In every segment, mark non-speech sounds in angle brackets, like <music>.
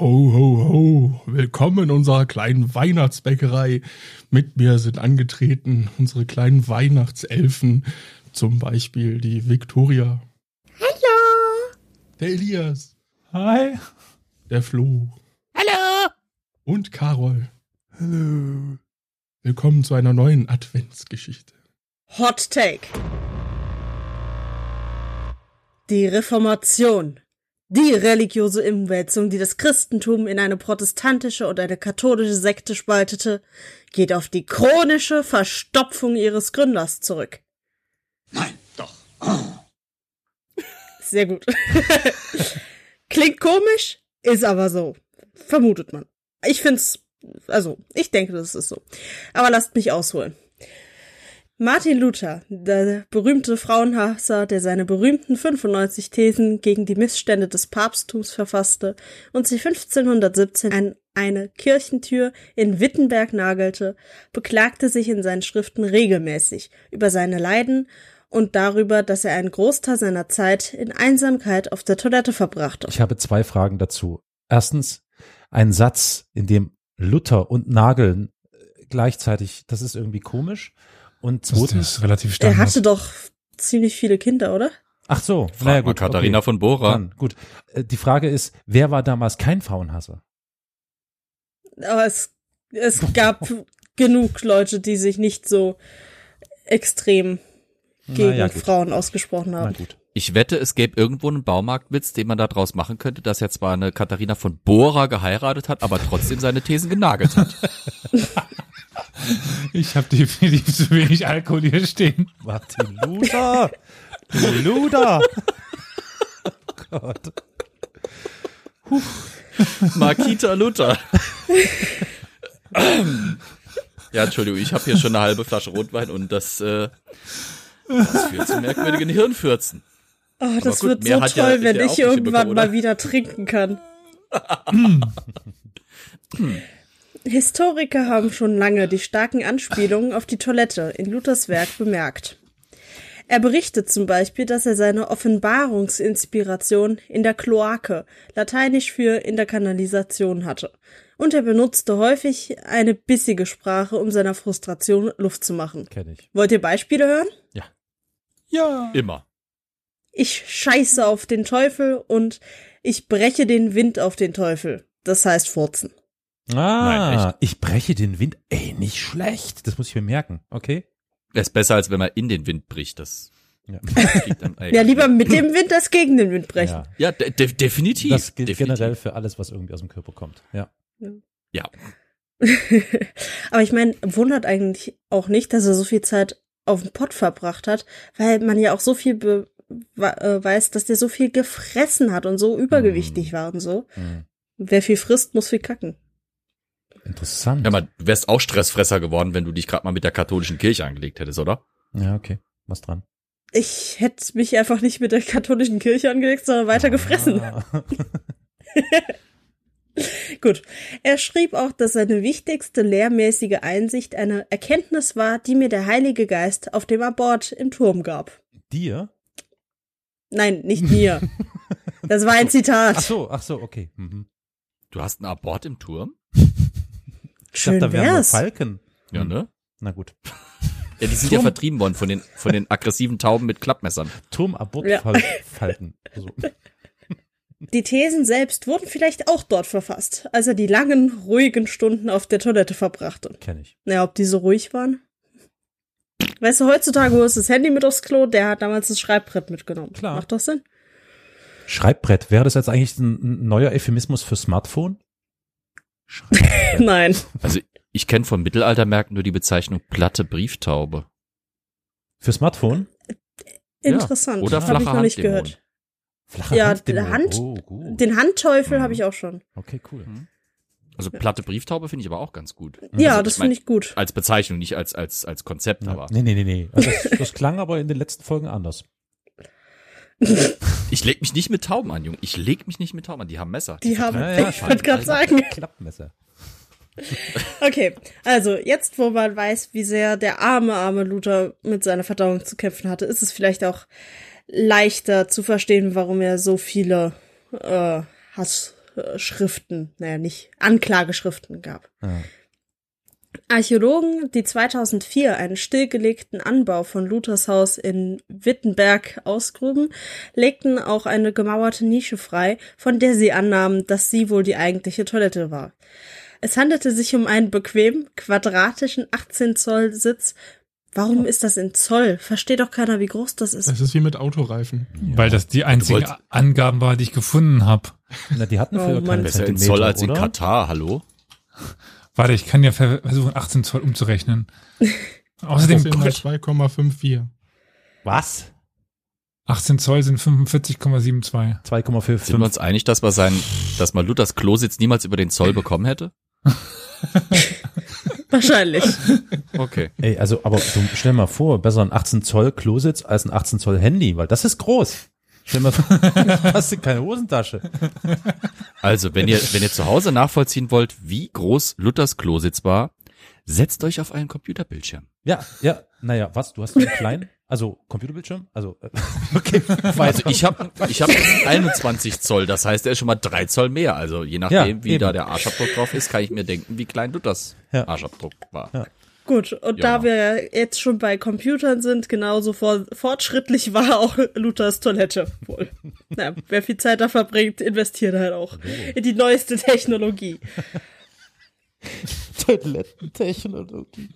Ho, ho, ho. Willkommen in unserer kleinen Weihnachtsbäckerei. Mit mir sind angetreten unsere kleinen Weihnachtselfen. Zum Beispiel die Victoria. Hallo. Der Elias. Hi. Der Flo. Hallo. Und Carol. Hallo. Willkommen zu einer neuen Adventsgeschichte. Hot Take. Die Reformation. Die religiöse Umwälzung, die das Christentum in eine protestantische und eine katholische Sekte spaltete, geht auf die chronische Verstopfung ihres Gründers zurück. Nein, doch. Sehr gut. <laughs> Klingt komisch, ist aber so. Vermutet man. Ich find's, also, ich denke, das ist so. Aber lasst mich ausholen. Martin Luther, der berühmte Frauenhasser, der seine berühmten 95 Thesen gegen die Missstände des Papsttums verfasste und sich 1517 an eine Kirchentür in Wittenberg nagelte, beklagte sich in seinen Schriften regelmäßig über seine Leiden und darüber, dass er einen Großteil seiner Zeit in Einsamkeit auf der Toilette verbrachte. Ich habe zwei Fragen dazu. Erstens, ein Satz, in dem Luther und Nageln äh, gleichzeitig, das ist irgendwie komisch. Und zweitens, das ist relativ er hatte doch ziemlich viele Kinder, oder? ach so, Frag naja, mal gut, Katharina okay. von Bora. Dann, gut. Äh, Die Frage ist, wer war damals kein Frauenhasser? Aber es, es <laughs> gab genug Leute, die sich nicht so extrem gegen Naja, gut. Frauen ausgesprochen Na haben. gut. Ich wette, es gäbe irgendwo einen Baumarktwitz, den man da draus machen könnte, dass er zwar eine Katharina von Bora geheiratet hat, aber trotzdem seine Thesen genagelt hat. <laughs> Ich habe definitiv zu wenig Alkohol hier stehen. Martin Luther! Du Luder! Oh Gott. Markita Luther. ja, Entschuldigung, ich habe hier schon eine halbe Flasche Rotwein und das, äh, das führt zu merkwürdigen Hirnfürzen. Oh, das gut, wird so ja- toll, wenn ja auch ich irgendwann mal wieder trinken kann. <laughs> <laughs> <clears throat> Historiker haben schon lange die starken Anspielungen auf die Toilette in Luthers Werk bemerkt. Er berichtet zum Beispiel, dass er seine Offenbarungsinspiration in der Kloake, lateinisch für in der Kanalisation hatte. Und er benutzte häufig eine bissige Sprache, um seiner Frustration Luft zu machen. Kenn ich. Wollt ihr Beispiele hören? Ja. Ja. Immer. Ich scheiße auf den Teufel und ich breche den Wind auf den Teufel. Das heißt furzen. Ah, Nein, ich breche den Wind. Ey, nicht schlecht. Das muss ich mir merken. Okay. Das ist besser, als wenn man in den Wind bricht. Das Ja. <laughs> dann Ja, lieber mit dem Wind als gegen den Wind brechen. Ja. Ja, de de definitiv. Das gilt definitiv. generell für alles, was irgendwie aus dem Körper kommt. Ja. Ja. <laughs> Aber ich meine, wundert eigentlich auch nicht, dass er so viel Zeit auf dem Pott verbracht hat, weil man ja auch so viel be äh, weiß, dass der so viel gefressen hat und so übergewichtig war und so. Hm. Wer viel frisst, muss viel kacken. Interessant. Ja, man, du wärst auch Stressfresser geworden, wenn du dich gerade mal mit der katholischen Kirche angelegt hättest, oder? Ja, okay. Was dran? Ich hätte mich einfach nicht mit der katholischen Kirche angelegt, sondern weiter gefressen. Ah. <laughs> Gut. Er schrieb auch, dass seine wichtigste lehrmäßige Einsicht eine Erkenntnis war, die mir der Heilige Geist auf dem Abort im Turm gab. Dir? Nein, nicht mir. <laughs> Das war ein Zitat. Ach so, ach so, okay. Mhm. Du hast einen Abort im Turm? Ich Schön dachte, da wären nur. Falken. Ja, ne? Na gut. Ja, die sind ja vertrieben worden von den, von den aggressiven Tauben mit Klappmessern. Ja. Turmabortfalken. So. <laughs> Die Thesen selbst wurden vielleicht auch dort verfasst, als er die langen, ruhigen Stunden auf der Toilette verbrachte. Kenn ich. Naja, ob die so ruhig waren? Weißt du, heutzutage holst du das Handy mit aufs Klo, der hat damals das Schreibbrett mitgenommen. Klar. Macht doch Sinn. Schreibbrett. Wäre das jetzt eigentlich ein, ein neuer Euphemismus für Smartphone? <laughs> Nein. Also ich kenne von Mittelaltermärkten nur die Bezeichnung platte Brieftaube. Für Smartphone? Ja, Interessant. oder Hab flache ich noch nicht Handdämonen. gehört. Flache Ja, der Hand- Oh, gut. Den Handteufel Mhm. habe ich auch schon. Okay, cool. Also platte Brieftaube finde ich aber auch ganz gut. Ja, Also, das finde ich gut. Als Bezeichnung, nicht als, als, als Konzept, Ja. aber Nee, nee, nee, nee. Also das, das klang aber in den letzten Folgen anders. <laughs> ich leg mich nicht mit Tauben an, Junge. Ich leg mich nicht mit Tauben an. Die haben Messer. Die haben, <laughs> Ja, ja, ich wollte gerade sagen. Klappmesser. <laughs> Okay, also jetzt, wo man weiß, wie sehr der arme, arme Luther mit seiner Verdauung zu kämpfen hatte, ist es vielleicht auch leichter zu verstehen, warum er so viele äh, Hass, Todesschriften, naja, nicht Anklageschriften gab. Ja. Archäologen, die 2004 einen stillgelegten Anbau von Luthers Haus in Wittenberg ausgruben, legten auch eine gemauerte Nische frei, von der sie annahmen, dass sie wohl die eigentliche Toilette war. Es handelte sich um einen bequem quadratischen 18 Zoll Sitz. Warum ist das in Zoll? Versteht doch keiner, wie groß das ist. Das ist wie mit Autoreifen. Weil das die einzigen Angaben war, die ich gefunden habe. Na, die hatten Oh früher Mann. keine Besser in Zentimeter, Zoll als in oder? Katar, hallo? Warte, ich kann ja ver- versuchen, 18 Zoll umzurechnen. <laughs> Außerdem, sind halt Gott, 2,54. Was? 18 Zoll sind 45,72. 2,45. Sind wir uns einig, dass man sein, dass man Luthers Klositz niemals über den Zoll bekommen hätte? <laughs> Wahrscheinlich. Okay. Ey, also, aber du, stell mal vor, besser ein 18 Zoll Klositz als ein 18 Zoll Handy, weil das ist groß. Stell mal vor, hast du keine Hosentasche. Also, wenn ihr, wenn ihr zu Hause nachvollziehen wollt, wie groß Luthers Klositz war, setzt euch auf einen Computerbildschirm. Ja, ja, naja, was? Du hast einen kleinen, also Computerbildschirm? Also, äh, <laughs> okay, weiter. Also ich habe ich hab 21 Zoll, das heißt, er ist schon mal drei Zoll mehr. Also je nachdem, Ja, wie eben. da der Arschabdruck drauf ist, kann ich mir denken, wie klein Luthers Ja. Arschabdruck war. Ja. Gut, und Ja. da wir jetzt schon bei Computern sind, genauso vor, fortschrittlich war auch <laughs> Luthers Toilette wohl. <laughs> Na, wer viel Zeit da verbringt, investiert halt auch in die neueste Technologie. <laughs> Toilettentechnologie.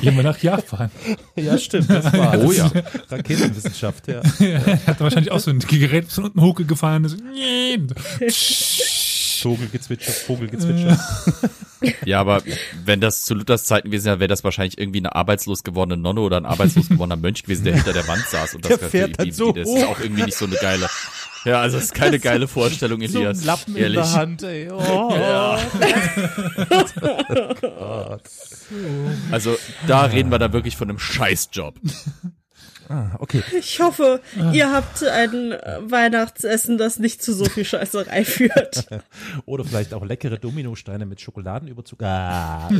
Gehen wir nach Japan. Ja, stimmt, das war Oh ja. Raketenwissenschaft, ja. Er hat wahrscheinlich auch so ein Gerät von unten hochgefahren. So, Vogelgezwitscher, Vogelgezwitscher. <laughs> Ja, aber wenn das zu Luthers Zeiten gewesen wäre, wäre das wahrscheinlich irgendwie eine arbeitslos gewordene Nonne oder ein arbeitslos gewordener Mönch gewesen, der hinter der Wand saß. Und das, Der fährt dann wie- so das ist auch irgendwie nicht so eine geile. Ja, also das ist keine geile Vorstellung, so Elias. ein Lappen ehrlich. in der Hand, ey. Oh. <laughs> Gott. Also da reden wir da wirklich von einem Scheißjob. Ah, okay. Ich hoffe, ihr habt ein Weihnachtsessen, das nicht zu so viel Scheißerei führt. <laughs> Oder vielleicht auch leckere Dominosteine mit Schokoladenüberzug. Ah. <laughs> <laughs>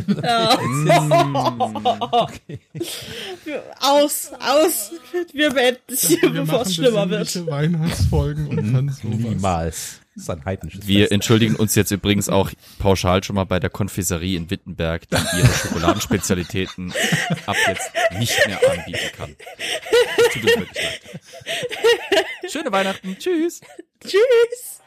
Aus, aus. Wir beenden es hier, bevor es schlimmer wird. Weihnachtsfolgen und dann sowas. Niemals. Das ist ein heidnisches Wir Fest. entschuldigen uns jetzt übrigens auch pauschal schon mal bei der Konfiserie in Wittenberg, die ihre Schokoladenspezialitäten ab jetzt nicht mehr anbieten kann. Tut uns wirklich leid. Schöne Weihnachten. Tschüss. Tschüss.